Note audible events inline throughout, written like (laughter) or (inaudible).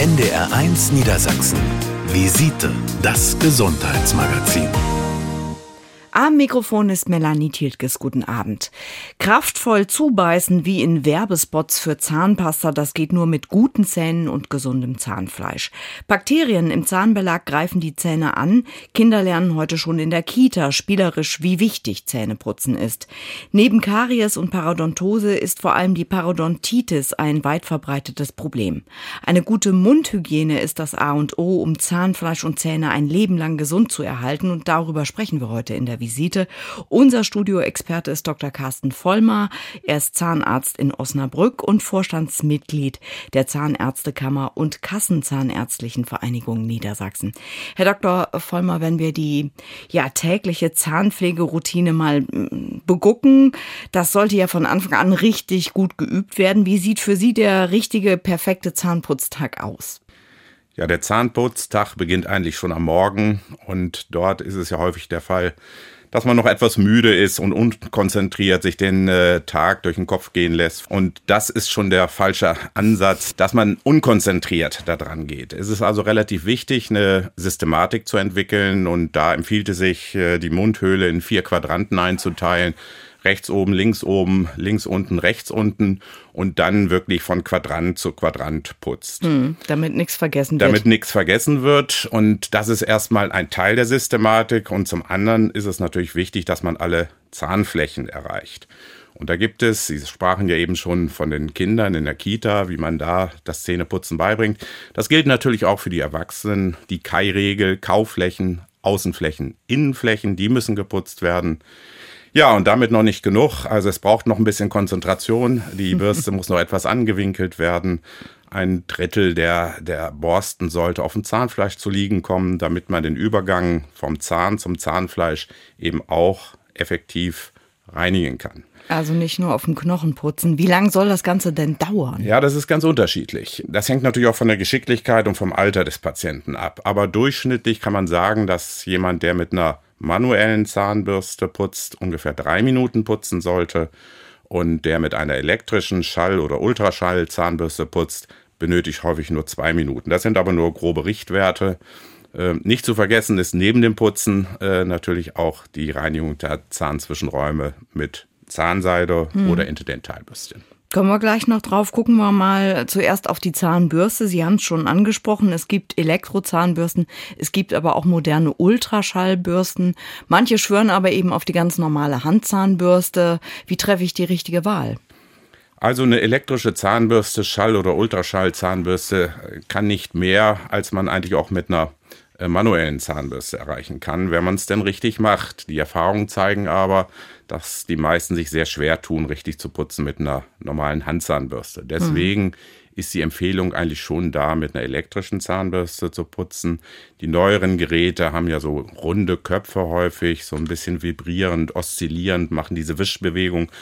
NDR1 Niedersachsen. Visite, das Gesundheitsmagazin. Am Mikrofon ist Melanie Tiltges. Guten Abend. Kraftvoll zubeißen wie in Werbespots für Zahnpasta, das geht nur mit guten Zähnen und gesundem Zahnfleisch. Bakterien im Zahnbelag greifen die Zähne an. Kinder lernen heute schon in der Kita spielerisch, wie wichtig Zähneputzen ist. Neben Karies und Parodontose ist vor allem die Parodontitis ein weit verbreitetes Problem. Eine gute Mundhygiene ist das A und O, um Zahnfleisch und Zähne ein Leben lang gesund zu erhalten und darüber sprechen wir heute in der Visite. Unser Studioexperte ist Dr. Carsten Vollmar. Er ist Zahnarzt in Osnabrück und Vorstandsmitglied der Zahnärztekammer und Kassenzahnärztlichen Vereinigung Niedersachsen. Herr Dr. Vollmar, wenn wir die ja tägliche Zahnpflegeroutine mal mm, begucken, das sollte ja von Anfang an richtig gut geübt werden. Wie sieht für Sie der richtige, perfekte Zahnputztag aus? Ja, der Zahnputztag beginnt eigentlich schon am Morgen und dort ist es ja häufig der Fall, dass man noch etwas müde ist und unkonzentriert sich den äh, Tag durch den Kopf gehen lässt. Und das ist schon der falsche Ansatz, dass man unkonzentriert daran geht. Es ist also relativ wichtig, eine Systematik zu entwickeln und da empfiehlt es sich, äh, die Mundhöhle in vier Quadranten einzuteilen rechts oben, links oben, links unten, rechts unten und dann wirklich von Quadrant zu Quadrant putzt. Hm, damit nichts vergessen wird. Damit nichts vergessen wird. Und das ist erstmal ein Teil der Systematik. Und zum anderen ist es natürlich wichtig, dass man alle Zahnflächen erreicht. Und da gibt es, Sie sprachen ja eben schon von den Kindern in der Kita, wie man da das Zähneputzen beibringt. Das gilt natürlich auch für die Erwachsenen. Die Kai-Regel, Kauflächen, Außenflächen, Innenflächen, die müssen geputzt werden. Ja, und damit noch nicht genug. Also es braucht noch ein bisschen Konzentration. Die (laughs) Bürste muss noch etwas angewinkelt werden. Ein Drittel der, der Borsten sollte auf dem Zahnfleisch zu liegen kommen, damit man den Übergang vom Zahn zum Zahnfleisch eben auch effektiv reinigen kann. Also nicht nur auf dem Knochen putzen. Wie lange soll das Ganze denn dauern? Ja, das ist ganz unterschiedlich. Das hängt natürlich auch von der Geschicklichkeit und vom Alter des Patienten ab. Aber durchschnittlich kann man sagen, dass jemand, der mit einer manuellen Zahnbürste putzt, ungefähr drei Minuten putzen sollte. Und der mit einer elektrischen Schall- oder Ultraschall-Zahnbürste putzt, benötigt häufig nur zwei Minuten. Das sind aber nur grobe Richtwerte. Äh, nicht zu vergessen ist neben dem Putzen äh, natürlich auch die Reinigung der Zahnzwischenräume mit Zahnseide hm. oder Interdentalbürstchen. Kommen wir gleich noch drauf. Gucken wir mal zuerst auf die Zahnbürste. Sie haben es schon angesprochen. Es gibt Elektrozahnbürsten. Es gibt aber auch moderne Ultraschallbürsten. Manche schwören aber eben auf die ganz normale Handzahnbürste. Wie treffe ich die richtige Wahl? Also eine elektrische Zahnbürste, Schall- oder Ultraschallzahnbürste kann nicht mehr, als man eigentlich auch mit einer äh, manuellen Zahnbürste erreichen kann, wenn man es denn richtig macht. Die Erfahrungen zeigen aber, dass die meisten sich sehr schwer tun, richtig zu putzen mit einer normalen Handzahnbürste. Deswegen mhm. ist die Empfehlung eigentlich schon da, mit einer elektrischen Zahnbürste zu putzen. Die neueren Geräte haben ja so runde Köpfe häufig, so ein bisschen vibrierend, oszillierend, machen diese Wischbewegung,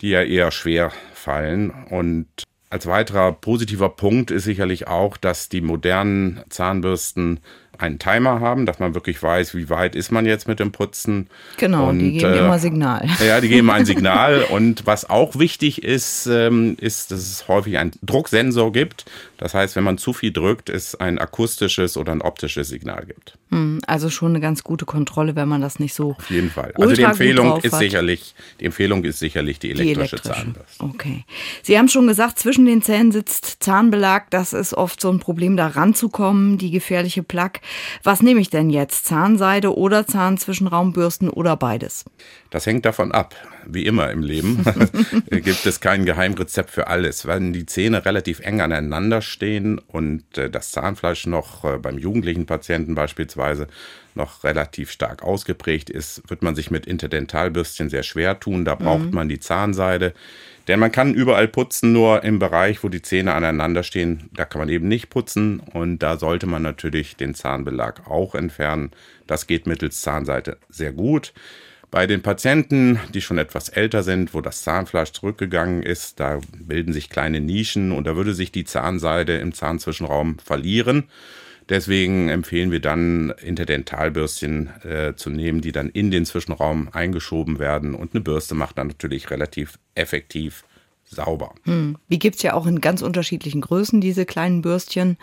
die ja eher schwer fallen. Und als weiterer positiver Punkt ist sicherlich auch, dass die modernen Zahnbürsten einen Timer haben, dass man wirklich weiß, wie weit ist man jetzt mit dem Putzen. Genau, und, die geben äh, immer Signal. (laughs) Ja, die geben ein (laughs) Signal. und was auch wichtig ist, ähm, ist, dass es häufig einen Drucksensor gibt. Das heißt, wenn man zu viel drückt, es ein akustisches oder ein optisches Signal gibt. Hm, also schon eine ganz gute Kontrolle, wenn man das nicht so. Auf jeden Fall. Also die Empfehlung ist sicherlich, die Empfehlung ist sicherlich die elektrische, die. Zahnbürste. Okay. Sie haben schon gesagt, zwischen den Zähnen sitzt Zahnbelag. Das ist oft so ein Problem, da ranzukommen, die gefährliche Plaque. Was nehme ich denn jetzt? Zahnseide oder Zahnzwischenraumbürsten oder beides? Das hängt davon ab. Wie immer im Leben (laughs) (laughs) gibt es kein Geheimrezept für alles. Wenn die Zähne relativ eng aneinander stehen und äh, das Zahnfleisch noch äh, beim jugendlichen Patienten beispielsweise noch relativ stark ausgeprägt ist, wird man sich mit Interdentalbürstchen sehr schwer tun. Da braucht mhm. man die Zahnseide. Denn man kann überall putzen, nur im Bereich, wo die Zähne aneinander stehen, da kann man eben nicht putzen und da sollte man natürlich den Zahnbelag auch entfernen. Das geht mittels Zahnseite sehr gut. Bei den Patienten, die schon etwas älter sind, wo das Zahnfleisch zurückgegangen ist, da bilden sich kleine Nischen und da würde sich die Zahnseide im Zahnzwischenraum verlieren. Deswegen empfehlen wir dann Interdentalbürstchen äh, zu nehmen, die dann in den Zwischenraum eingeschoben werden. Und eine Bürste macht dann natürlich relativ effektiv sauber. Hm. Die gibt's ja auch in ganz unterschiedlichen Größen, diese kleinen Bürstchen.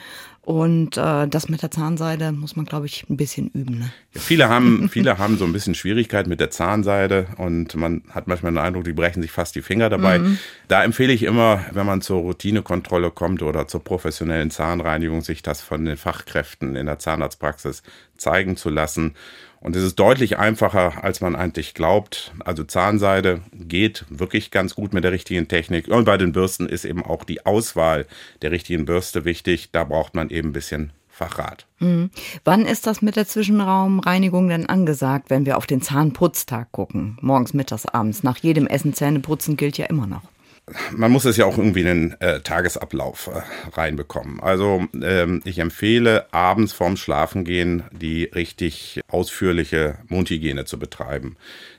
Und äh, das mit der Zahnseide muss man, glaube ich, ein bisschen üben. Ne? Ja, viele, haben, (laughs) viele haben so ein bisschen Schwierigkeit mit der Zahnseide und man hat manchmal den Eindruck, die brechen sich fast die Finger dabei. Mhm. Da empfehle ich immer, wenn man zur Routinekontrolle kommt oder zur professionellen Zahnreinigung, sich das von den Fachkräften in der Zahnarztpraxis zeigen zu lassen und es ist deutlich einfacher, als man eigentlich glaubt. Also Zahnseide geht wirklich ganz gut mit der richtigen Technik. Und bei den Bürsten ist eben auch die Auswahl der richtigen Bürste wichtig. Da braucht man eben ein bisschen Fachrat. Mhm. Wann ist das mit der Zwischenraumreinigung denn angesagt, wenn wir auf den Zahnputztag gucken? Morgens, mittags, abends. Nach jedem Essen Zähne putzen gilt ja immer noch man muss es ja auch irgendwie in den äh, Tagesablauf äh, reinbekommen. Also ähm, ich empfehle abends vorm Schlafengehen die richtig ausführliche Mundhygiene zu betreiben.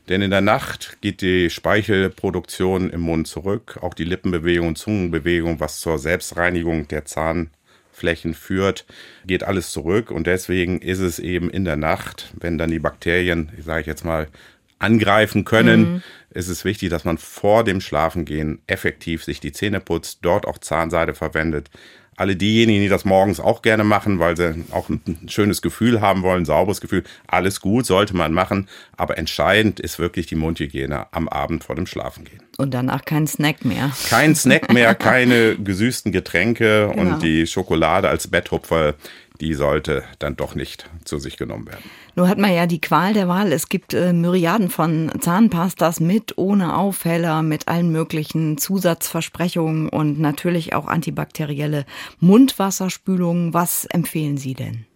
Denn in der Nacht geht die Speichelproduktion im Mund zurück, auch die Lippenbewegung und Zungenbewegung, was zur Selbstreinigung der Zahnflächen führt, geht alles zurück und deswegen ist es eben in der Nacht, wenn dann die Bakterien, sage ich jetzt mal, angreifen können, mhm. Ist es wichtig, dass man vor dem Schlafengehen effektiv sich die Zähne putzt, dort auch Zahnseide verwendet. Alle diejenigen, die das morgens auch gerne machen, weil sie auch ein schönes Gefühl haben wollen, sauberes Gefühl, alles gut, sollte man machen. Aber entscheidend ist wirklich die Mundhygiene am Abend vor dem Schlafengehen. Und danach kein Snack mehr. Kein Snack mehr, (laughs) keine gesüßten Getränke genau. und die Schokolade als Betthupfer, die sollte dann doch nicht zu sich genommen werden. Nun hat man ja die Qual der Wahl. Es gibt äh, Myriaden von Zahnpastas mit, ohne Aufheller, mit allen möglichen Zusatzversprechungen und natürlich auch antibakterielle Mundwasserspülungen. Was empfehlen Sie denn?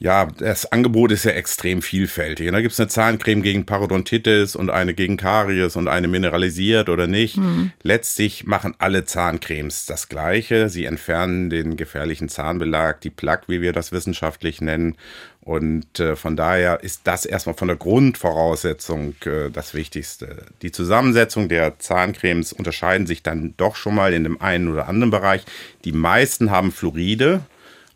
Ja, das Angebot ist ja extrem vielfältig. Da gibt es eine Zahncreme gegen Parodontitis und eine gegen Karies und eine mineralisiert oder nicht. Mhm. Letztlich machen alle Zahncremes das Gleiche. Sie entfernen den gefährlichen Zahnbelag, die Plaque, wie wir das wissenschaftlich nennen. Und äh, von daher ist das erstmal von der Grundvoraussetzung äh, das Wichtigste. Die Zusammensetzung der Zahncremes unterscheiden sich dann doch schon mal in dem einen oder anderen Bereich. Die meisten haben Fluoride.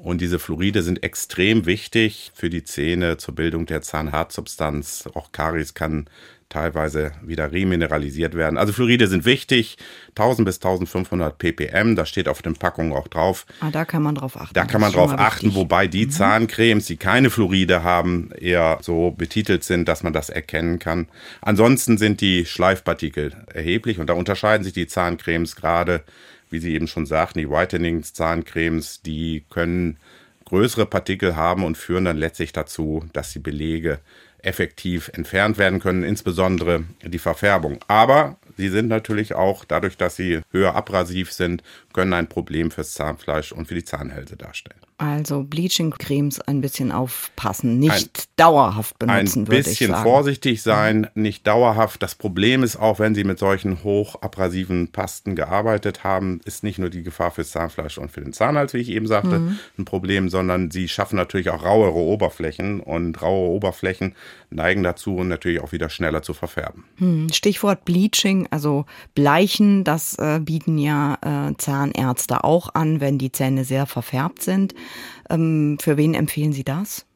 Und diese Fluoride sind extrem wichtig für die Zähne zur Bildung der Zahnhartsubstanz. Auch Karies kann teilweise wieder remineralisiert werden. Also Fluoride sind wichtig, 1000 bis 1500 ppm, das steht auf den Packungen auch drauf. Ah, da kann man drauf achten. Da kann man drauf achten, wichtig. wobei die mhm. Zahncremes, die keine Fluoride haben, eher so betitelt sind, dass man das erkennen kann. Ansonsten sind die Schleifpartikel erheblich und da unterscheiden sich die Zahncremes gerade wie Sie eben schon sagten, die Whitening-Zahncremes, die können größere Partikel haben und führen dann letztlich dazu, dass die Belege effektiv entfernt werden können, insbesondere die Verfärbung. Aber sie sind natürlich auch, dadurch, dass sie höher abrasiv sind, können ein Problem fürs Zahnfleisch und für die Zahnhälse darstellen. Also Bleaching-Cremes ein bisschen aufpassen, nicht ein, dauerhaft benutzen, würde ich sagen. Ein bisschen vorsichtig sein, nicht dauerhaft. Das Problem ist auch, wenn Sie mit solchen hochabrasiven Pasten gearbeitet haben, ist nicht nur die Gefahr fürs Zahnfleisch und für den Zahnhals, wie ich eben sagte, mhm. ein Problem, sondern sie schaffen natürlich auch rauere Oberflächen und raue Oberflächen neigen dazu, natürlich auch wieder schneller zu verfärben. Hm, Stichwort Bleaching, also Bleichen, das äh, bieten ja äh, Zahnärzte auch an, wenn die Zähne sehr verfärbt sind. Ähm, für wen empfehlen Sie das?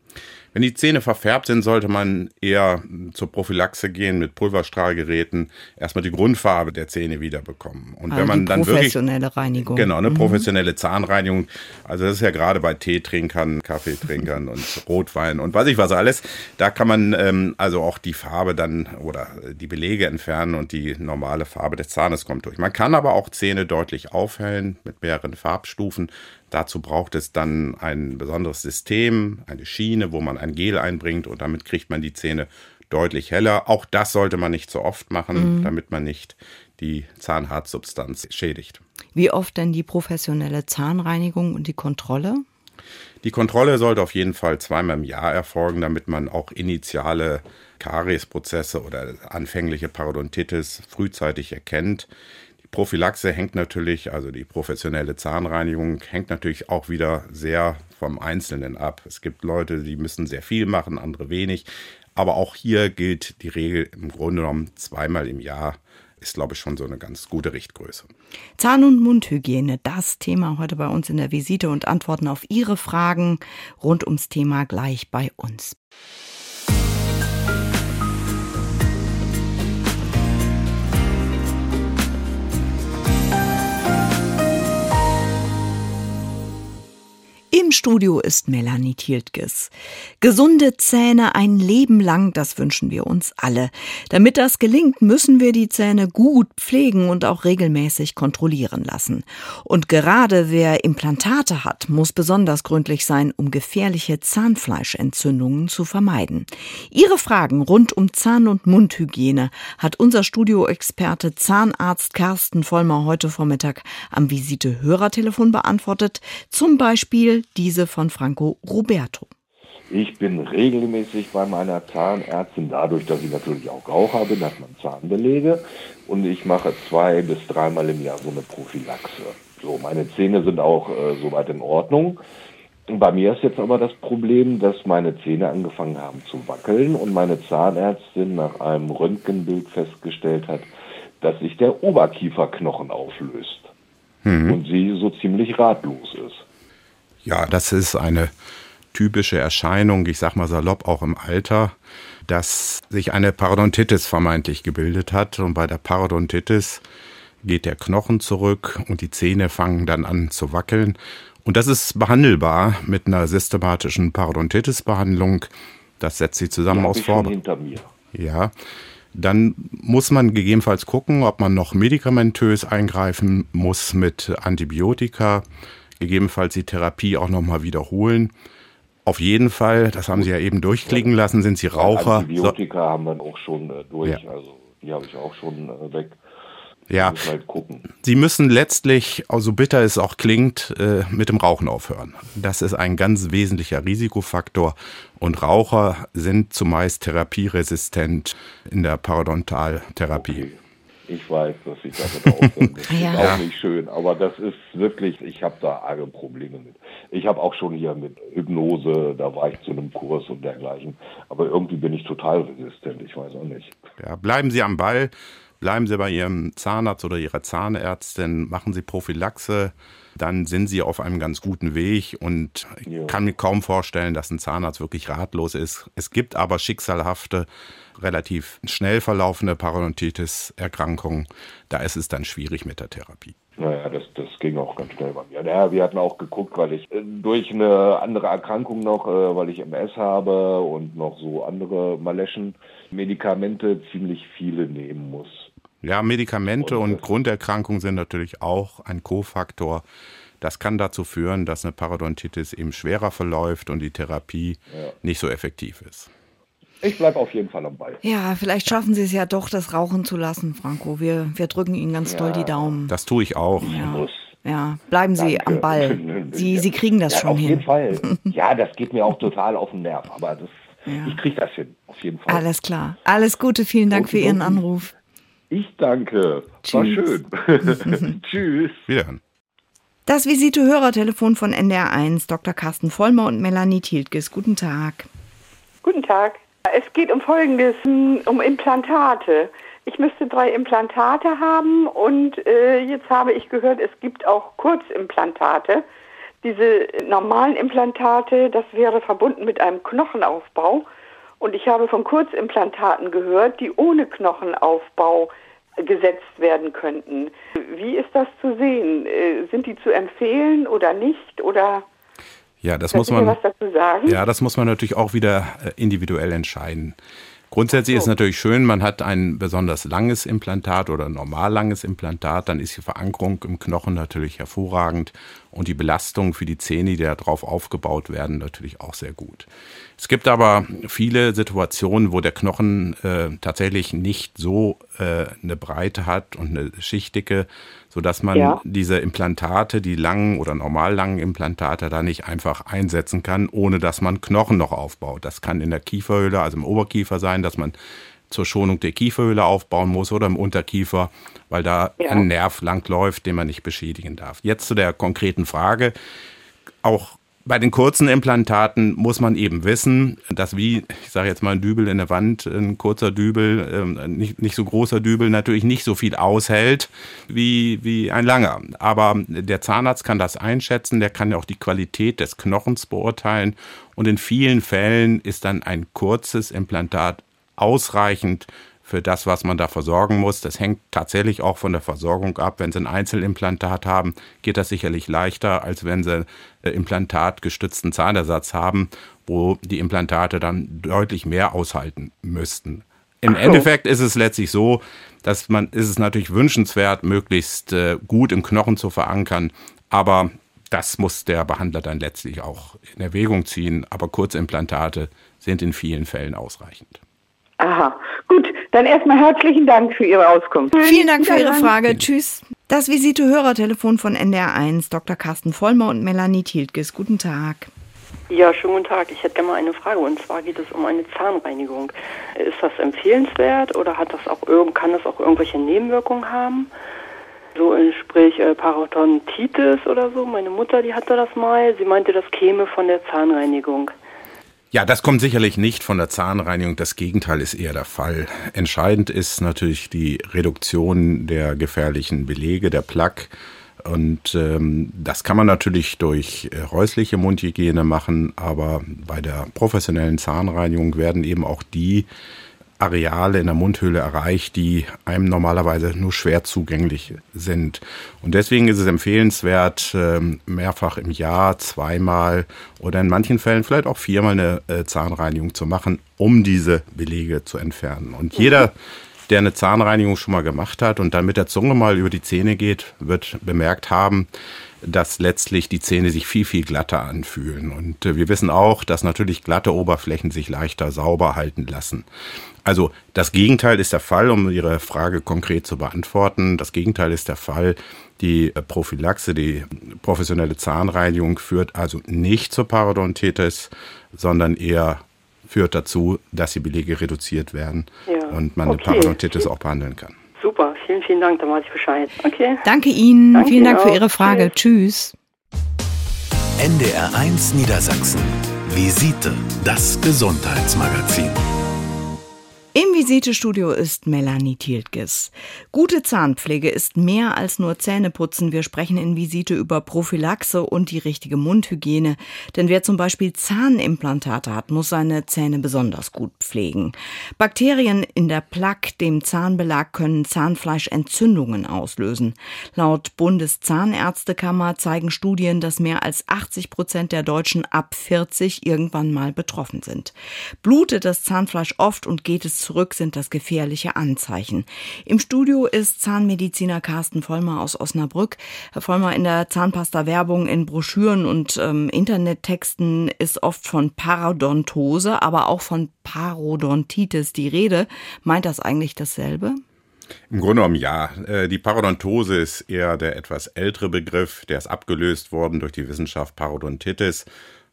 Wenn die Zähne verfärbt sind, sollte man eher zur Prophylaxe gehen mit Pulverstrahlgeräten, erstmal die Grundfarbe der Zähne wiederbekommen. Und also wenn man dann professionelle wirklich, Reinigung. Genau, eine mhm. professionelle Zahnreinigung. Also das ist ja gerade bei Teetrinkern, Kaffeetrinkern (laughs) und Rotwein und weiß ich was alles. Da kann man ähm, also auch die Farbe dann oder die Belege entfernen und die normale Farbe des Zahnes kommt durch. Man kann aber auch Zähne deutlich aufhellen mit mehreren Farbstufen. Dazu braucht es dann ein besonderes System, eine Schiene, wo man ein Gel einbringt und damit kriegt man die Zähne deutlich heller. Auch das sollte man nicht so oft machen, mhm. damit man nicht die Zahnhartsubstanz schädigt. Wie oft denn die professionelle Zahnreinigung und die Kontrolle? Die Kontrolle sollte auf jeden Fall zweimal im Jahr erfolgen, damit man auch initiale Kariesprozesse oder anfängliche Parodontitis frühzeitig erkennt. Prophylaxe hängt natürlich, also die professionelle Zahnreinigung hängt natürlich auch wieder sehr vom Einzelnen ab. Es gibt Leute, die müssen sehr viel machen, andere wenig. Aber auch hier gilt die Regel im Grunde genommen zweimal im Jahr ist, glaube ich, schon so eine ganz gute Richtgröße. Zahn- und Mundhygiene, das Thema heute bei uns in der Visite und Antworten auf Ihre Fragen rund ums Thema gleich bei uns. Im Studio ist Melanie Tiltges. Gesunde Zähne ein Leben lang, das wünschen wir uns alle. Damit das gelingt, müssen wir die Zähne gut pflegen und auch regelmäßig kontrollieren lassen. Und gerade wer Implantate hat, muss besonders gründlich sein, um gefährliche Zahnfleischentzündungen zu vermeiden. Ihre Fragen rund um Zahn- und Mundhygiene hat unser Studioexperte Zahnarzt Carsten Vollmer heute Vormittag am Visite-Hörertelefon beantwortet. Zum Beispiel diese von Franco Roberto. Ich bin regelmäßig bei meiner Zahnärztin, dadurch, dass ich natürlich auch Raucher bin, hat man Zahnbelege und ich mache zwei bis dreimal im Jahr so eine Prophylaxe. So, meine Zähne sind auch äh, soweit in Ordnung. Bei mir ist jetzt aber das Problem, dass meine Zähne angefangen haben zu wackeln und meine Zahnärztin nach einem Röntgenbild festgestellt hat, dass sich der Oberkieferknochen auflöst mhm. und sie so ziemlich ratlos ist. Ja, das ist eine typische Erscheinung, ich sag mal salopp auch im Alter, dass sich eine Parodontitis vermeintlich gebildet hat. Und bei der Parodontitis geht der Knochen zurück und die Zähne fangen dann an zu wackeln. Und das ist behandelbar mit einer systematischen Parodontitis-Behandlung. Das setzt sie zusammen aus Vorbereitungen. Ja. Dann muss man gegebenenfalls gucken, ob man noch medikamentös eingreifen muss mit Antibiotika gegebenenfalls die Therapie auch nochmal wiederholen. Auf jeden Fall, das haben Sie ja eben durchklicken lassen, sind Sie Raucher. Antibiotika so. haben wir auch schon äh, durch, ja. also die habe ich auch schon äh, weg. Ja, halt Sie müssen letztlich, so bitter es auch klingt, äh, mit dem Rauchen aufhören. Das ist ein ganz wesentlicher Risikofaktor und Raucher sind zumeist therapieresistent in der Parodontaltherapie. Okay. Ich weiß, dass ich damit aufhören muss. ja. Ist auch nicht schön, aber das ist wirklich, ich habe da arge Probleme mit. Ich habe auch schon hier mit Hypnose, da war ich zu einem Kurs und dergleichen, aber irgendwie bin ich total resistent, ich weiß auch nicht. Ja, bleiben Sie am Ball, bleiben Sie bei Ihrem Zahnarzt oder Ihrer Zahnärztin, machen Sie Prophylaxe, dann sind Sie auf einem ganz guten Weg und ich ja. kann mir kaum vorstellen, dass ein Zahnarzt wirklich ratlos ist. Es gibt aber schicksalhafte relativ schnell verlaufende Parodontitis-Erkrankungen, da ist es dann schwierig mit der Therapie. Naja, das, das ging auch ganz schnell bei mir. Naja, wir hatten auch geguckt, weil ich äh, durch eine andere Erkrankung noch, äh, weil ich MS habe und noch so andere Maleschen, Medikamente ziemlich viele nehmen muss. Ja, Medikamente und, und Grunderkrankungen sind natürlich auch ein Kofaktor. Das kann dazu führen, dass eine Parodontitis eben schwerer verläuft und die Therapie ja. nicht so effektiv ist. Ich bleibe auf jeden Fall am Ball. Ja, vielleicht schaffen Sie es ja doch, das Rauchen zu lassen, Franco. Wir, wir drücken Ihnen ganz ja. doll die Daumen. Das tue ich auch. Ja. Ja, bleiben Sie Danke. am Ball. (laughs) Sie, Sie kriegen das ja, schon auf hin. Auf jeden Fall. (laughs) Ja, das geht mir auch total auf den Nerv, aber das, ja. ich kriege das hin, auf jeden Fall. Alles klar. Alles Gute, vielen Dank okay, für Ihren Anruf. Ich danke. Tschüss. War schön. (laughs) Tschüss. Wiederhören. Das Visite-Hörertelefon von NDR1, Dr. Carsten Vollmer und Melanie Tiltges. Guten Tag. Guten Tag. Es geht um Folgendes, um Implantate. Ich müsste drei Implantate haben und äh, jetzt habe ich gehört, es gibt auch Kurzimplantate. Diese normalen Implantate, das wäre verbunden mit einem Knochenaufbau. Und ich habe von Kurzimplantaten gehört, die ohne Knochenaufbau gesetzt werden könnten. Wie ist das zu sehen? Äh, sind die zu empfehlen oder nicht? Oder ja, das muss man. was dazu sagen? Ja, das muss man natürlich auch wieder äh, individuell entscheiden. Grundsätzlich so. ist natürlich schön, man hat ein besonders langes Implantat oder normal langes Implantat, dann ist die Verankerung im Knochen natürlich hervorragend und die Belastung für die Zähne, die darauf aufgebaut werden, natürlich auch sehr gut. Es gibt aber viele Situationen, wo der Knochen äh, tatsächlich nicht so äh, eine Breite hat und eine Schichtdicke, sodass man ja. diese Implantate, die langen oder normal langen Implantate, da nicht einfach einsetzen kann, ohne dass man Knochen noch aufbaut. Das kann in der Kieferhöhle, also im Oberkiefer sein, dass man zur Schonung der Kieferhöhle aufbauen muss oder im Unterkiefer, weil da ja. ein Nerv langläuft, den man nicht beschädigen darf. Jetzt zu der konkreten Frage. Auch bei den kurzen Implantaten muss man eben wissen, dass wie, ich sage jetzt mal ein Dübel in der Wand, ein kurzer Dübel, ähm, nicht, nicht so großer Dübel natürlich nicht so viel aushält wie, wie ein langer. Aber der Zahnarzt kann das einschätzen, der kann ja auch die Qualität des Knochens beurteilen und in vielen Fällen ist dann ein kurzes Implantat ausreichend für das, was man da versorgen muss. Das hängt tatsächlich auch von der Versorgung ab. Wenn Sie ein Einzelimplantat haben, geht das sicherlich leichter, als wenn Sie äh, implantatgestützten Zahnersatz haben, wo die Implantate dann deutlich mehr aushalten müssten. Im so. Endeffekt ist es letztlich so, dass man ist es natürlich wünschenswert, möglichst äh, gut im Knochen zu verankern, aber das muss der Behandler dann letztlich auch in Erwägung ziehen. Aber Kurzimplantate sind in vielen Fällen ausreichend. Aha, gut. Dann erstmal herzlichen Dank für Ihre Auskunft. Vielen Dank für Ihre Frage. Tschüss. Das Visite-Hörertelefon von NDR1, Dr. Carsten Vollmer und Melanie Tiltges. Guten Tag. Ja, schönen guten Tag. Ich hätte gerne mal eine Frage und zwar geht es um eine Zahnreinigung. Ist das empfehlenswert oder hat das auch kann das auch irgendwelche Nebenwirkungen haben? So sprich äh, Parodontitis oder so. Meine Mutter, die hatte das mal. Sie meinte, das käme von der Zahnreinigung. Ja, das kommt sicherlich nicht von der Zahnreinigung. Das Gegenteil ist eher der Fall. Entscheidend ist natürlich die Reduktion der gefährlichen Belege, der Plaque. Und ähm, das kann man natürlich durch äh, häusliche Mundhygiene machen, aber bei der professionellen Zahnreinigung werden eben auch die Areale in der Mundhöhle erreicht, die einem normalerweise nur schwer zugänglich sind. Und deswegen ist es empfehlenswert, ähm, mehrfach im Jahr, zweimal oder in manchen Fällen vielleicht auch viermal eine äh, Zahnreinigung zu machen, um diese Belege zu entfernen. Und jeder, der eine Zahnreinigung schon mal gemacht hat und dann mit der Zunge mal über die Zähne geht, wird bemerkt haben, dass letztlich die Zähne sich viel, viel glatter anfühlen. Und äh, wir wissen auch, dass natürlich glatte Oberflächen sich leichter sauber halten lassen. Also das Gegenteil ist der Fall, um Ihre Frage konkret zu beantworten. Das Gegenteil ist der Fall. Die äh, Prophylaxe, die professionelle Zahnreinigung führt also nicht zur Parodontitis, sondern eher führt dazu, dass die Belege reduziert werden ja. und man okay. eine Parodontitis auch behandeln kann. Super, vielen, vielen Dank, dann weiß ich Bescheid. Okay. Danke Ihnen, Danke vielen Dank auch. für Ihre Frage. Tschüss. NDR1 Niedersachsen. Visite, das Gesundheitsmagazin. Im Visitestudio ist Melanie Thieltges. Gute Zahnpflege ist mehr als nur Zähneputzen. Wir sprechen in Visite über Prophylaxe und die richtige Mundhygiene. Denn wer zum Beispiel Zahnimplantate hat, muss seine Zähne besonders gut pflegen. Bakterien in der Plaque, dem Zahnbelag, können Zahnfleischentzündungen auslösen. Laut Bundeszahnärztekammer zeigen Studien, dass mehr als 80 Prozent der Deutschen ab 40 irgendwann mal betroffen sind. Blutet das Zahnfleisch oft und geht es zurück, sind das gefährliche Anzeichen. Im Studio ist Zahnmediziner Carsten Vollmer aus Osnabrück. Herr Vollmer, in der Zahnpasta-Werbung, in Broschüren und ähm, Internettexten ist oft von Parodontose, aber auch von Parodontitis die Rede. Meint das eigentlich dasselbe? Im Grunde genommen ja. Äh, die Parodontose ist eher der etwas ältere Begriff. Der ist abgelöst worden durch die Wissenschaft Parodontitis.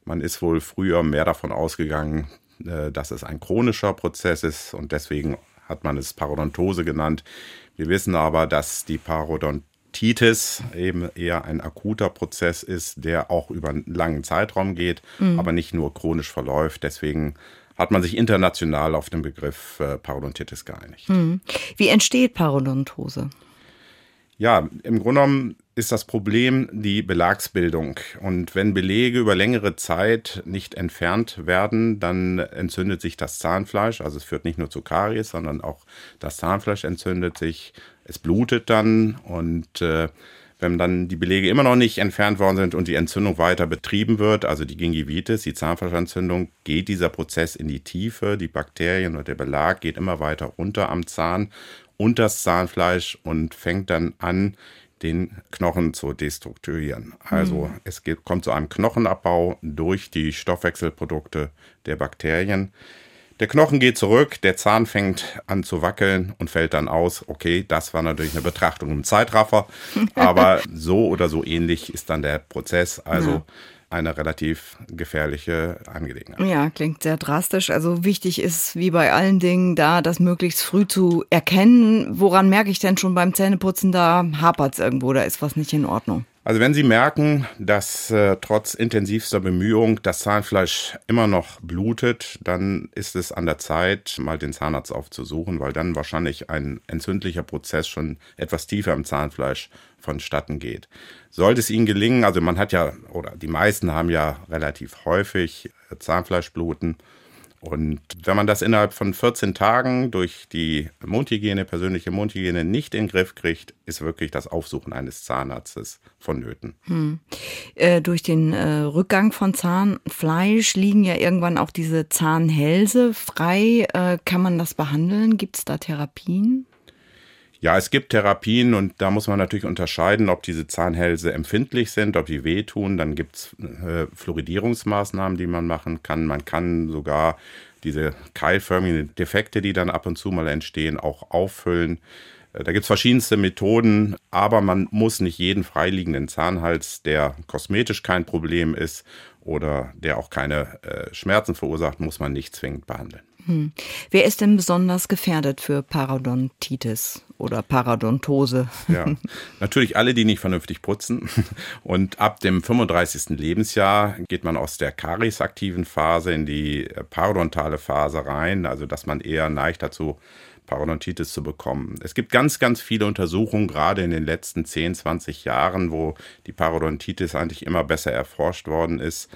Man ist wohl früher mehr davon ausgegangen, dass es ein chronischer Prozess ist und deswegen hat man es Parodontose genannt. Wir wissen aber, dass die Parodontitis eben eher ein akuter Prozess ist, der auch über einen langen Zeitraum geht, mhm. aber nicht nur chronisch verläuft. Deswegen hat man sich international auf den Begriff äh, Parodontitis geeinigt. Mhm. Wie entsteht Parodontose? Ja, im Grunde genommen ist das Problem die Belagsbildung. Und wenn Belege über längere Zeit nicht entfernt werden, dann entzündet sich das Zahnfleisch. Also es führt nicht nur zu Karies, sondern auch das Zahnfleisch entzündet sich. Es blutet dann und äh, wenn dann die Belege immer noch nicht entfernt worden sind und die Entzündung weiter betrieben wird, also die Gingivitis, die Zahnfleischentzündung, geht dieser Prozess in die Tiefe. Die Bakterien und der Belag geht immer weiter runter am Zahn und das Zahnfleisch und fängt dann an, den Knochen zu destrukturieren. Also mhm. es geht, kommt zu einem Knochenabbau durch die Stoffwechselprodukte der Bakterien. Der Knochen geht zurück, der Zahn fängt an zu wackeln und fällt dann aus. Okay, das war natürlich eine Betrachtung im Zeitraffer, (laughs) aber so oder so ähnlich ist dann der Prozess. Also ja eine relativ gefährliche Angelegenheit. Ja, klingt sehr drastisch. Also wichtig ist, wie bei allen Dingen, da das möglichst früh zu erkennen. Woran merke ich denn schon beim Zähneputzen, da hapert es irgendwo, da ist was nicht in Ordnung? Also wenn Sie merken, dass äh, trotz intensivster Bemühung das Zahnfleisch immer noch blutet, dann ist es an der Zeit, mal den Zahnarzt aufzusuchen, weil dann wahrscheinlich ein entzündlicher Prozess schon etwas tiefer im Zahnfleisch vonstatten geht. Sollte es Ihnen gelingen, also man hat ja, oder die meisten haben ja relativ häufig Zahnfleischbluten, Und wenn man das innerhalb von 14 Tagen durch die Mundhygiene, persönliche Mundhygiene nicht in den Griff kriegt, ist wirklich das Aufsuchen eines Zahnarztes vonnöten. Hm. Äh, durch den äh, Rückgang von Zahnfleisch liegen ja irgendwann auch diese Zahnhälse frei. Äh, kann man das behandeln? Gibt es da Therapien? Ja, es gibt Therapien und da muss man natürlich unterscheiden, ob diese Zahnhälse empfindlich sind, ob die wehtun. Dann gibt es äh, Fluoridierungsmaßnahmen, die man machen kann. Man kann sogar diese keilförmigen Defekte, die dann ab und zu mal entstehen, auch auffüllen. Äh, da gibt es verschiedenste Methoden, aber man muss nicht jeden freiliegenden Zahnhals, der kosmetisch kein Problem ist oder der auch keine äh, Schmerzen verursacht, muss man nicht zwingend behandeln. Hm. Wer ist denn besonders gefährdet für Parodontitis oder Parodontose? Ja, natürlich alle, die nicht vernünftig putzen. Und ab dem 35. Lebensjahr geht man aus der kariesaktiven Phase in die parodontale Phase rein, also dass man eher neigt dazu, Parodontitis zu bekommen. Es gibt ganz, ganz viele Untersuchungen, gerade in den letzten 10, 20 Jahren, wo die Parodontitis eigentlich immer besser erforscht worden ist.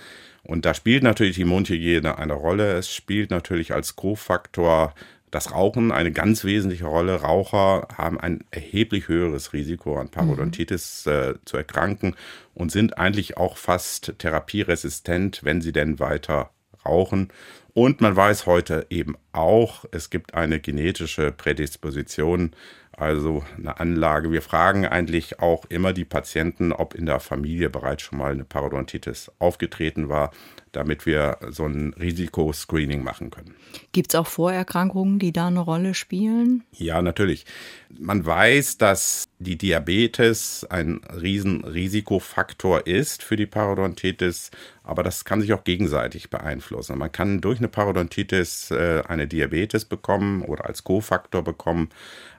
Und da spielt natürlich die Mundhygiene eine Rolle. Es spielt natürlich als Kofaktor das Rauchen eine ganz wesentliche Rolle. Raucher haben ein erheblich höheres Risiko an Parodontitis mhm. äh, zu erkranken und sind eigentlich auch fast therapieresistent, wenn sie denn weiter rauchen. Und man weiß heute eben auch, es gibt eine genetische Prädisposition also eine Anlage. Wir fragen eigentlich auch immer die Patienten, ob in der Familie bereits schon mal eine Parodontitis aufgetreten war, damit wir so ein Risikoscreening machen können. Gibt es auch Vorerkrankungen, die da eine Rolle spielen? Ja, natürlich. Man weiß, dass die Diabetes ein Riesenrisikofaktor ist für die Parodontitis, aber das kann sich auch gegenseitig beeinflussen. Man kann durch eine Parodontitis äh, eine Diabetes bekommen oder als Kofaktor bekommen,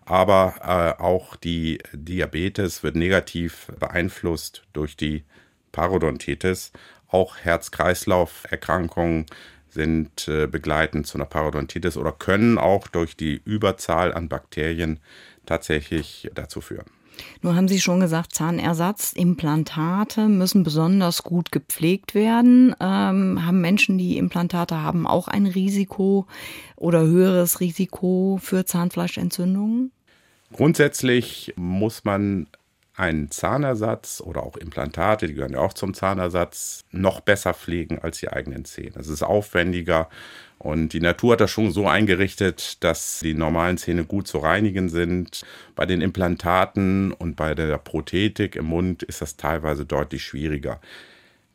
aber äh, auch die Diabetes wird negativ beeinflusst durch die Parodontitis. Auch Herz-Kreislauf-Erkrankungen sind äh, begleitend zu einer Parodontitis oder können auch durch die Überzahl an Bakterien tatsächlich dazu führen. Nur haben Sie schon gesagt, Zahnersatz, Implantate müssen besonders gut gepflegt werden. Ähm, haben Menschen, die Implantate haben, auch ein Risiko oder höheres Risiko für Zahnfleischentzündungen? Grundsätzlich muss man einen Zahnersatz oder auch Implantate, die gehören ja auch zum Zahnersatz, noch besser pflegen als die eigenen Zähne. Es ist aufwendiger und die Natur hat das schon so eingerichtet, dass die normalen Zähne gut zu reinigen sind. Bei den Implantaten und bei der Prothetik im Mund ist das teilweise deutlich schwieriger.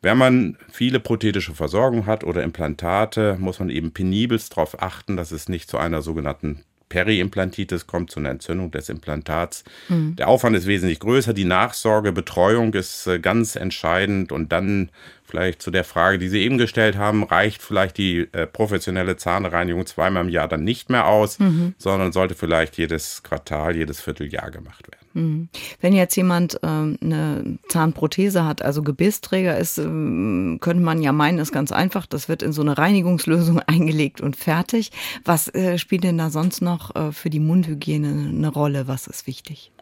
Wenn man viele prothetische Versorgung hat oder Implantate, muss man eben penibelst darauf achten, dass es nicht zu einer sogenannten Periimplantitis kommt zu einer Entzündung des Implantats. Mhm. Der Aufwand ist wesentlich größer. Die Nachsorge, Betreuung ist äh, ganz entscheidend und dann vielleicht zu der Frage, die Sie eben gestellt haben, reicht vielleicht die äh, professionelle Zahnreinigung zweimal im Jahr dann nicht mehr aus, mhm. sondern sollte vielleicht jedes Quartal, jedes Vierteljahr gemacht werden. Mhm. Wenn jetzt jemand äh, eine Zahnprothese hat, also Gebissträger ist, äh, könnte man ja meinen, ist ganz einfach. Das wird in so eine Reinigungslösung (laughs) eingelegt und fertig. Was äh, spielt denn da sonst noch äh, für die Mundhygiene eine Rolle? Was ist wichtig?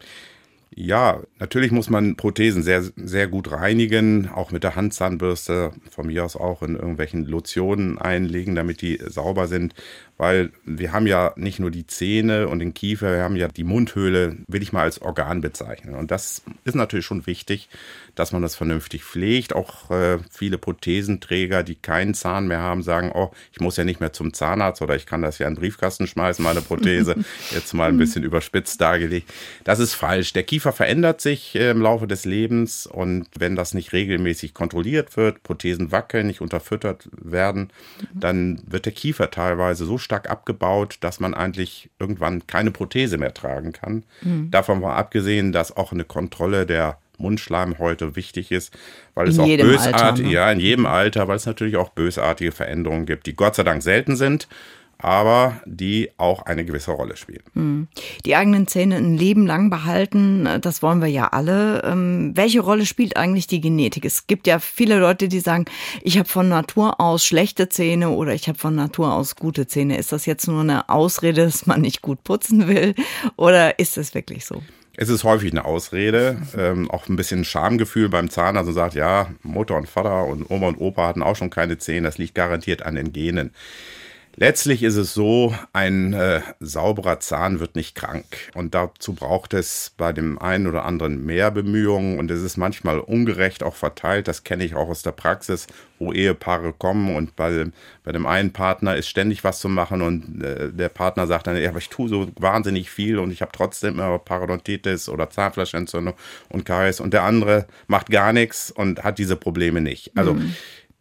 Ja, natürlich muss man Prothesen sehr, sehr gut reinigen, auch mit der Handzahnbürste, von mir aus auch in irgendwelchen Lotionen einlegen, damit die sauber sind weil wir haben ja nicht nur die Zähne und den Kiefer, wir haben ja die Mundhöhle, will ich mal als Organ bezeichnen. Und das ist natürlich schon wichtig, dass man das vernünftig pflegt. Auch äh, viele Prothesenträger, die keinen Zahn mehr haben, sagen, oh, ich muss ja nicht mehr zum Zahnarzt oder ich kann das ja in den Briefkasten schmeißen, meine Prothese. (laughs) Jetzt mal ein bisschen überspitzt dargelegt. Das ist falsch. Der Kiefer verändert sich äh, im Laufe des Lebens und wenn das nicht regelmäßig kontrolliert wird, Prothesen wackeln, nicht unterfüttert werden, dann wird der Kiefer teilweise so stark abgebaut, dass man eigentlich irgendwann keine Prothese mehr tragen kann. Mhm. Davon mal abgesehen, dass auch eine Kontrolle der Mundschleimhäute wichtig ist, weil in es auch bösartige, ne? ja, in jedem Alter, weil es natürlich auch bösartige Veränderungen gibt, die Gott sei Dank selten sind, aber die auch eine gewisse Rolle spielen. Hm. Die eigenen Zähne ein Leben lang behalten, das wollen wir ja alle. Ähm, welche Rolle spielt eigentlich die Genetik? Es gibt ja viele Leute, die sagen, ich habe von Natur aus schlechte Zähne oder ich habe von Natur aus gute Zähne. Ist das jetzt nur eine Ausrede, dass man nicht gut putzen will oder ist es wirklich so? Es ist häufig eine Ausrede, ähm, auch ein bisschen Schamgefühl beim Zahnarzt also sagt, ja, Mutter und Vater und Oma und Opa hatten auch schon keine Zähne, das liegt garantiert an den Genen. Letztlich ist es so, ein äh, sauberer Zahn wird nicht krank. Und dazu braucht es bei dem einen oder anderen mehr Bemühungen. Und es ist manchmal ungerecht auch verteilt. Das kenne ich auch aus der Praxis, wo Ehepaare kommen und bei, bei dem einen Partner ist ständig was zu machen und äh, der Partner sagt dann, ja, aber ich tue so wahnsinnig viel und ich habe trotzdem immer Parodontitis oder Zahnfleischentzündung und Karies. Und der andere macht gar nichts und hat diese Probleme nicht. Also mhm.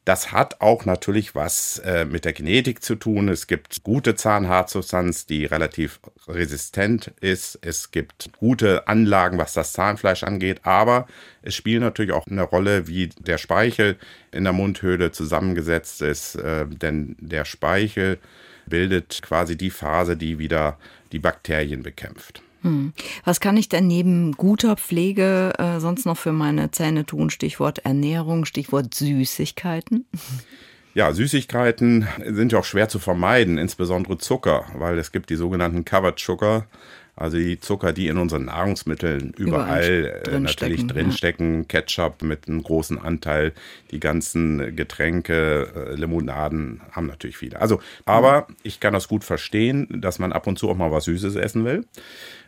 Das hat auch natürlich was äh, mit der Genetik zu tun. Es gibt gute Zahnhartsubstanz, die relativ resistent ist. Es gibt gute Anlagen, was das Zahnfleisch angeht. Aber es spielt natürlich auch eine Rolle, wie der Speichel in der Mundhöhle zusammengesetzt ist. Äh, denn der Speichel bildet quasi die Phase, die wieder die Bakterien bekämpft. Hm. Was kann ich denn neben guter Pflege äh, sonst noch für meine Zähne tun? Stichwort Ernährung, Stichwort Süßigkeiten. Ja, Süßigkeiten sind ja auch schwer zu vermeiden, insbesondere Zucker, weil es gibt die sogenannten Covered Sugar, also die Zucker, die in unseren Nahrungsmitteln überall, überall drin äh, natürlich drinstecken. Ja. Ketchup mit einem großen Anteil, die ganzen Getränke, äh, Limonaden haben natürlich viele. Also, aber ich kann das gut verstehen, dass man ab und zu auch mal was Süßes essen will.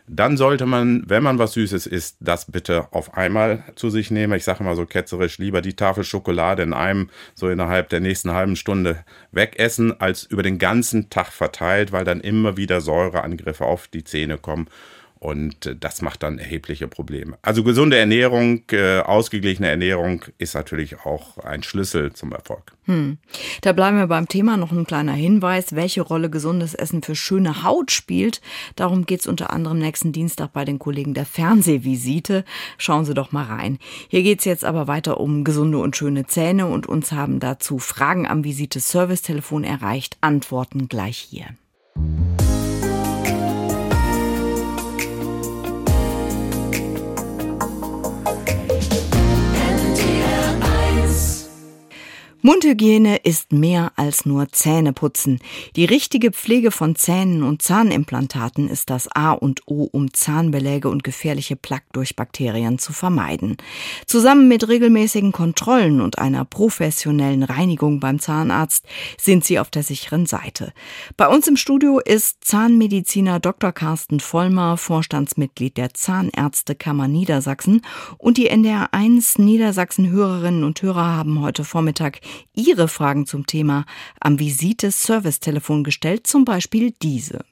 Dann sollte man, wenn man was Süßes isst, das bitte auf einmal zu sich nehmen. Ich sage mal so ketzerisch, lieber die Tafel Schokolade in einem so innerhalb der nächsten halben Stunde wegessen, als über den ganzen Tag verteilt, weil dann immer wieder Säureangriffe auf die Zähne kommen und äh, das macht dann erhebliche Probleme. Also gesunde Ernährung, äh, ausgeglichene Ernährung ist natürlich auch ein Schlüssel zum Erfolg. Hm. Da bleiben wir beim Thema. Noch ein kleiner Hinweis, welche Rolle gesundes Essen für schöne Haut spielt. Darum geht es unter anderem nächsten Dienstag bei den Kollegen der Fernsehvisite. Schauen Sie doch mal rein. Hier geht es jetzt aber weiter um gesunde und schöne Zähne und uns haben dazu Fragen am Visite-Service-Telefon erreicht. Antworten gleich hier. Mundhygiene ist mehr als nur Zähneputzen. Die richtige Pflege von Zähnen und Zahnimplantaten ist das A und O, um Zahnbeläge und gefährliche Plaque durch Bakterien zu vermeiden. Zusammen mit regelmäßigen Kontrollen und einer professionellen Reinigung beim Zahnarzt sind sie auf der sicheren Seite. Bei uns im Studio ist Zahnmediziner Dr. Carsten Vollmer, Vorstandsmitglied der Zahnärztekammer Niedersachsen und die NDR 1 Niedersachsen Hörerinnen und Hörer haben heute Vormittag Ihre Fragen zum Thema am Visite-Service-Telefon gestellt, zum Beispiel diese.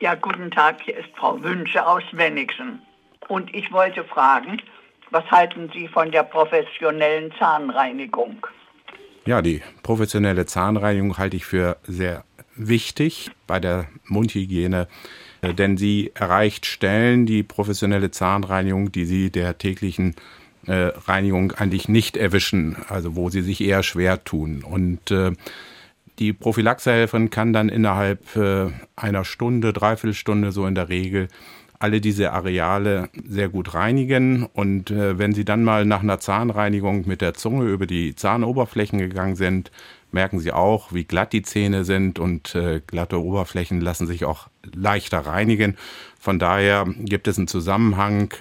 Ja, guten Tag, hier ist Frau Wünsche aus Wenigsen. Und ich wollte fragen, was halten Sie von der professionellen Zahnreinigung? Ja, die professionelle Zahnreinigung halte ich für sehr wichtig bei der Mundhygiene, denn sie erreicht Stellen, die professionelle Zahnreinigung, die sie der täglichen äh, Reinigung eigentlich nicht erwischen, also wo sie sich eher schwer tun. Und äh, die Prophylaxehelferin kann dann innerhalb äh, einer Stunde, Dreiviertelstunde so in der Regel alle diese Areale sehr gut reinigen. Und äh, wenn Sie dann mal nach einer Zahnreinigung mit der Zunge über die Zahnoberflächen gegangen sind, merken Sie auch, wie glatt die Zähne sind und äh, glatte Oberflächen lassen sich auch leichter reinigen. Von daher gibt es einen Zusammenhang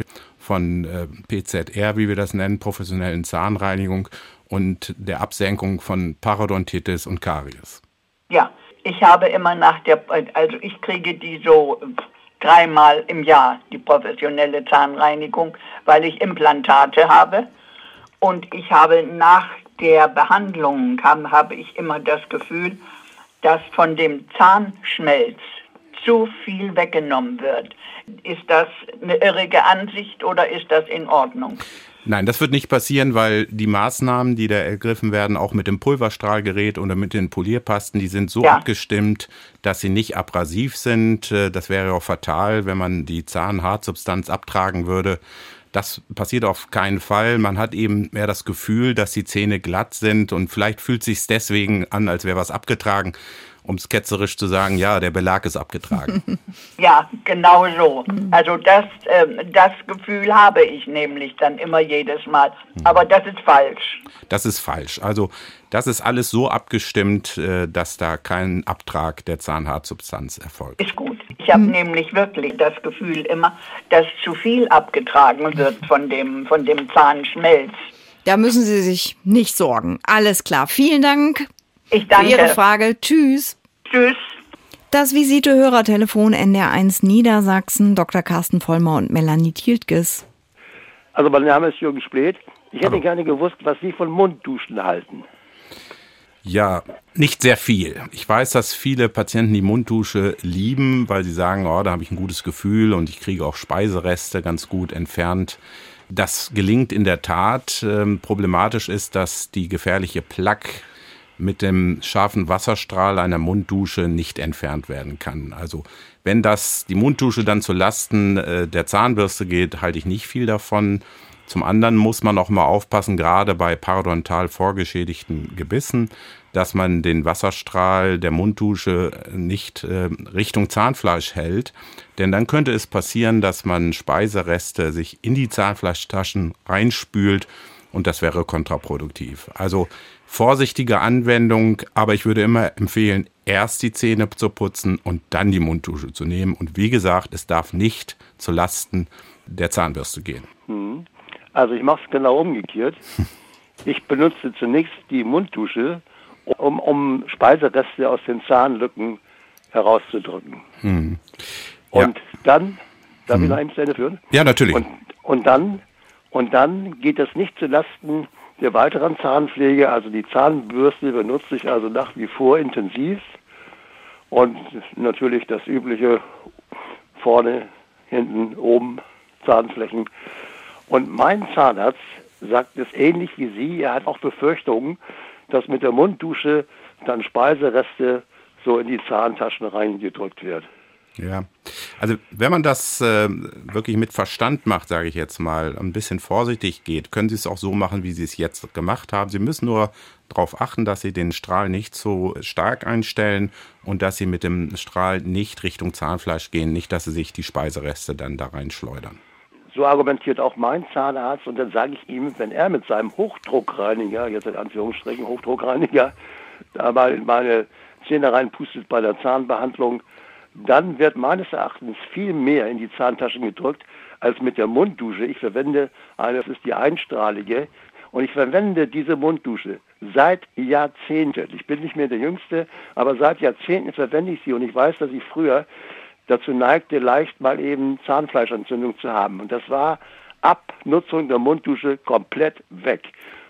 von äh, PZR, wie wir das nennen, professionellen Zahnreinigung und der Absenkung von Parodontitis und Karies. Ja, ich habe immer nach der, also ich kriege die so dreimal im Jahr, die professionelle Zahnreinigung, weil ich Implantate habe. Und ich habe nach der Behandlung, habe, habe ich immer das Gefühl, dass von dem Zahnschmelz zu viel weggenommen wird. Ist das eine irrige Ansicht oder ist das in Ordnung? Nein, das wird nicht passieren, weil die Maßnahmen, die da ergriffen werden, auch mit dem Pulverstrahlgerät oder mit den Polierpasten, die sind so ja. abgestimmt, dass sie nicht abrasiv sind. Äh, das wäre auch fatal, wenn man die Zahnhartsubstanz abtragen würde. Das passiert auf keinen Fall. Man hat eben mehr das Gefühl, dass die Zähne glatt sind und vielleicht fühlt sich deswegen an, als wäre was abgetragen um es ketzerisch zu sagen, ja, der Belag ist abgetragen. (laughs) ja, genau so. Also das, äh, das Gefühl habe ich nämlich dann immer jedes Mal. Aber das ist falsch. Das ist falsch. Also das ist alles so abgestimmt, äh, dass da kein Abtrag der Zahnhartsubstanz erfolgt. Ist gut. Ich habe hm. nämlich wirklich das Gefühl immer, dass zu viel abgetragen wird von dem, von dem Zahnschmelz. Da müssen Sie sich nicht sorgen. Alles klar. Vielen Dank. Ich danke. Für Ihre Frage. Tschüss. Tschüss. Das Visite-Hörertelefon NDR1 Niedersachsen, Dr. Carsten Vollmer und Melanie Tiltges. Also mein Name ist Jürgen Splet. Ich hätte gerne gewusst, was Sie von Mundduschen halten. Ja, nicht sehr viel. Ich weiß, dass viele Patienten die Munddusche lieben, weil sie sagen, oh, da habe ich ein gutes Gefühl und ich kriege auch Speisereste ganz gut entfernt. Das gelingt in der Tat. Ähm, problematisch ist, dass die gefährliche Plaque mit dem scharfen Wasserstrahl einer Munddusche nicht entfernt werden kann. Also wenn das die Munddusche dann zu Lasten äh, der Zahnbürste geht, halte ich nicht viel davon. Zum anderen muss man auch mal aufpassen, gerade bei parodontal vorgeschädigten Gebissen, dass man den Wasserstrahl der Munddusche nicht äh, Richtung Zahnfleisch hält. Denn dann könnte es passieren, dass man Speisereste sich in die Zahnfleischtaschen reinspült und das wäre kontraproduktiv. Also vorsichtige Anwendung, aber ich würde immer empfehlen, erst die Zähne zu putzen und dann die Munddusche zu nehmen. Und wie gesagt, es darf nicht zu Lasten der Zahnbürste gehen. Hm. Also ich mache es genau umgekehrt. (laughs) Ich benutze zunächst die Munddusche, um, um Speisereste aus den Zahnlücken herauszudrücken. Hm. Ja. Und dann, darf hm. ich noch ein Ende führen? Ja, natürlich. Und, und dann und dann geht das nicht zulasten der weiteren Zahnpflege. Also die Zahnbürste benutze ich also nach wie vor intensiv. Und natürlich das übliche vorne, hinten, oben Zahnflächen. Und mein Zahnarzt sagt es ähnlich wie Sie. Er hat auch Befürchtungen, dass mit der Munddusche dann Speisereste so in die Zahntaschen reingedrückt wird. Ja, also wenn man das äh, wirklich mit Verstand macht, sage ich jetzt mal, ein bisschen vorsichtig geht, können Sie es auch so machen, wie Sie es jetzt gemacht haben. Sie müssen nur darauf achten, dass Sie den Strahl nicht so stark einstellen und dass Sie mit dem Strahl nicht Richtung Zahnfleisch gehen, nicht, dass Sie sich die Speisereste dann da reinschleudern. So argumentiert auch mein Zahnarzt und dann sage ich ihm, wenn er mit seinem Hochdruckreiniger, jetzt in Anführungsstrichen Hochdruckreiniger, da mal meine Zähne reinpustet bei der Zahnbehandlung, dann wird meines Erachtens viel mehr in die Zahntaschen gedrückt als mit der Munddusche. Ich verwende eine, das ist die einstrahlige, und ich verwende diese Munddusche seit Jahrzehnten. Ich bin nicht mehr der Jüngste, aber seit Jahrzehnten verwende ich sie und ich weiß, dass ich früher dazu neigte, leicht mal eben Zahnfleischentzündung zu haben. Und das war ab Nutzung der Munddusche komplett weg.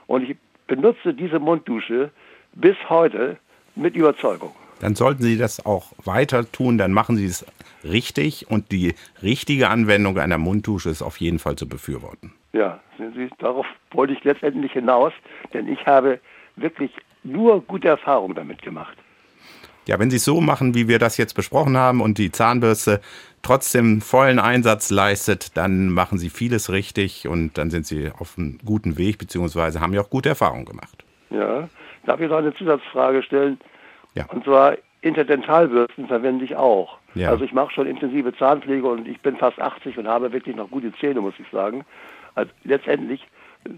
Und ich benutze diese Munddusche bis heute mit Überzeugung dann sollten Sie das auch weiter tun, dann machen Sie es richtig und die richtige Anwendung einer Munddusche ist auf jeden Fall zu befürworten. Ja, Sie, darauf wollte ich letztendlich hinaus, denn ich habe wirklich nur gute Erfahrungen damit gemacht. Ja, wenn Sie es so machen, wie wir das jetzt besprochen haben und die Zahnbürste trotzdem vollen Einsatz leistet, dann machen Sie vieles richtig und dann sind Sie auf einem guten Weg, beziehungsweise haben ja auch gute Erfahrungen gemacht. Ja, darf ich noch eine Zusatzfrage stellen? Ja. Und zwar Interdentalbürsten verwende ich auch. Ja. Also ich mache schon intensive Zahnpflege und ich bin fast 80 und habe wirklich noch gute Zähne, muss ich sagen. Also letztendlich,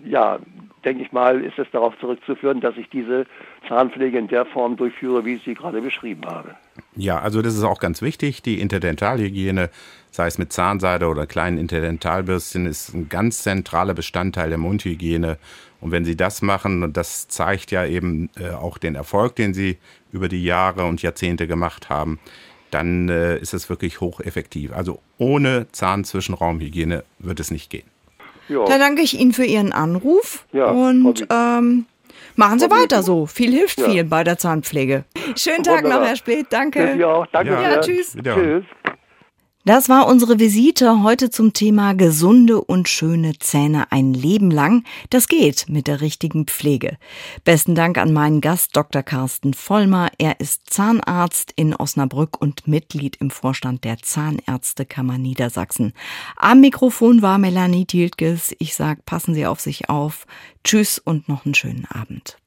ja, denke ich mal, ist es darauf zurückzuführen, dass ich diese Zahnpflege in der Form durchführe, wie ich sie gerade beschrieben habe. Ja, also das ist auch ganz wichtig. Die Interdentalhygiene, sei es mit Zahnseide oder kleinen Interdentalbürstchen, ist ein ganz zentraler Bestandteil der Mundhygiene. Und wenn Sie das machen, und das zeigt ja eben äh, auch den Erfolg, den Sie über die Jahre und Jahrzehnte gemacht haben, dann äh, ist es wirklich hocheffektiv. Also ohne Zahnzwischenraumhygiene wird es nicht gehen. Ja. Da danke ich Ihnen für Ihren Anruf Ja, und ähm, machen Sie weiter so. Viel hilft Ja. viel bei der Zahnpflege. Schönen Tag noch, Wunderbar. Herr Spät. Danke. Auch. Danke Ja. Ja, tschüss. Tschüss. Das war unsere Visite heute zum Thema gesunde und schöne Zähne ein Leben lang. Das geht mit der richtigen Pflege. Besten Dank an meinen Gast Dr. Carsten Vollmer. Er ist Zahnarzt in Osnabrück und Mitglied im Vorstand der Zahnärztekammer Niedersachsen. Am Mikrofon war Melanie Dieltges. Ich sag, passen Sie auf sich auf. Tschüss und noch einen schönen Abend.